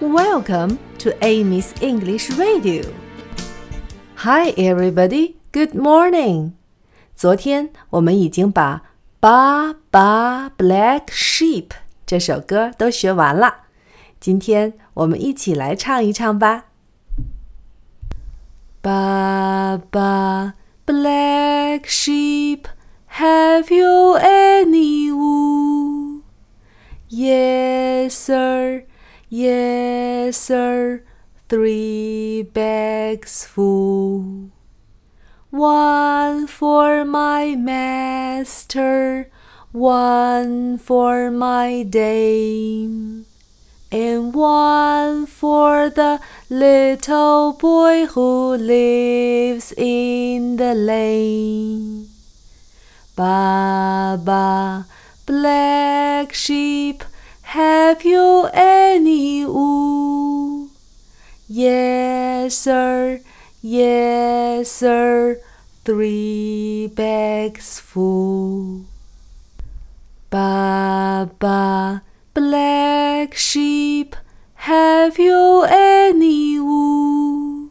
Welcome to Amy's English Radio. Hi, everybody. Good morning. 昨天我们已经把《Baa Baa Black Sheep》这首歌都学完了。今天我们一起来唱一唱吧。Baa Baa Black Sheep, have you any wool? Yes, sir. Yes, sir. Three bags full. One for my master, one for my dame and one for the little boy who lives in the lane. Baba, black sheep, have you any wool? Yes, sir, yes, sir, three bags full. Baba, Black sheep, have you any wool?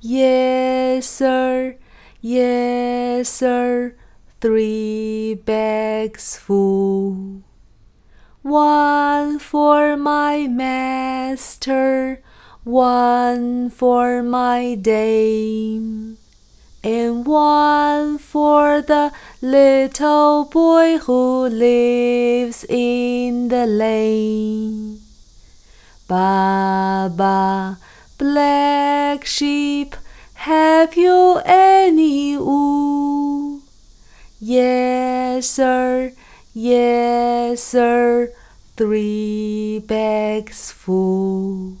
Yes, sir, yes, sir, three bags full. One for my master, one for my dame and one for the little boy who lives in the lane. Baba, black sheep, have you any wool? Yes, sir, yes, sir, three bags full.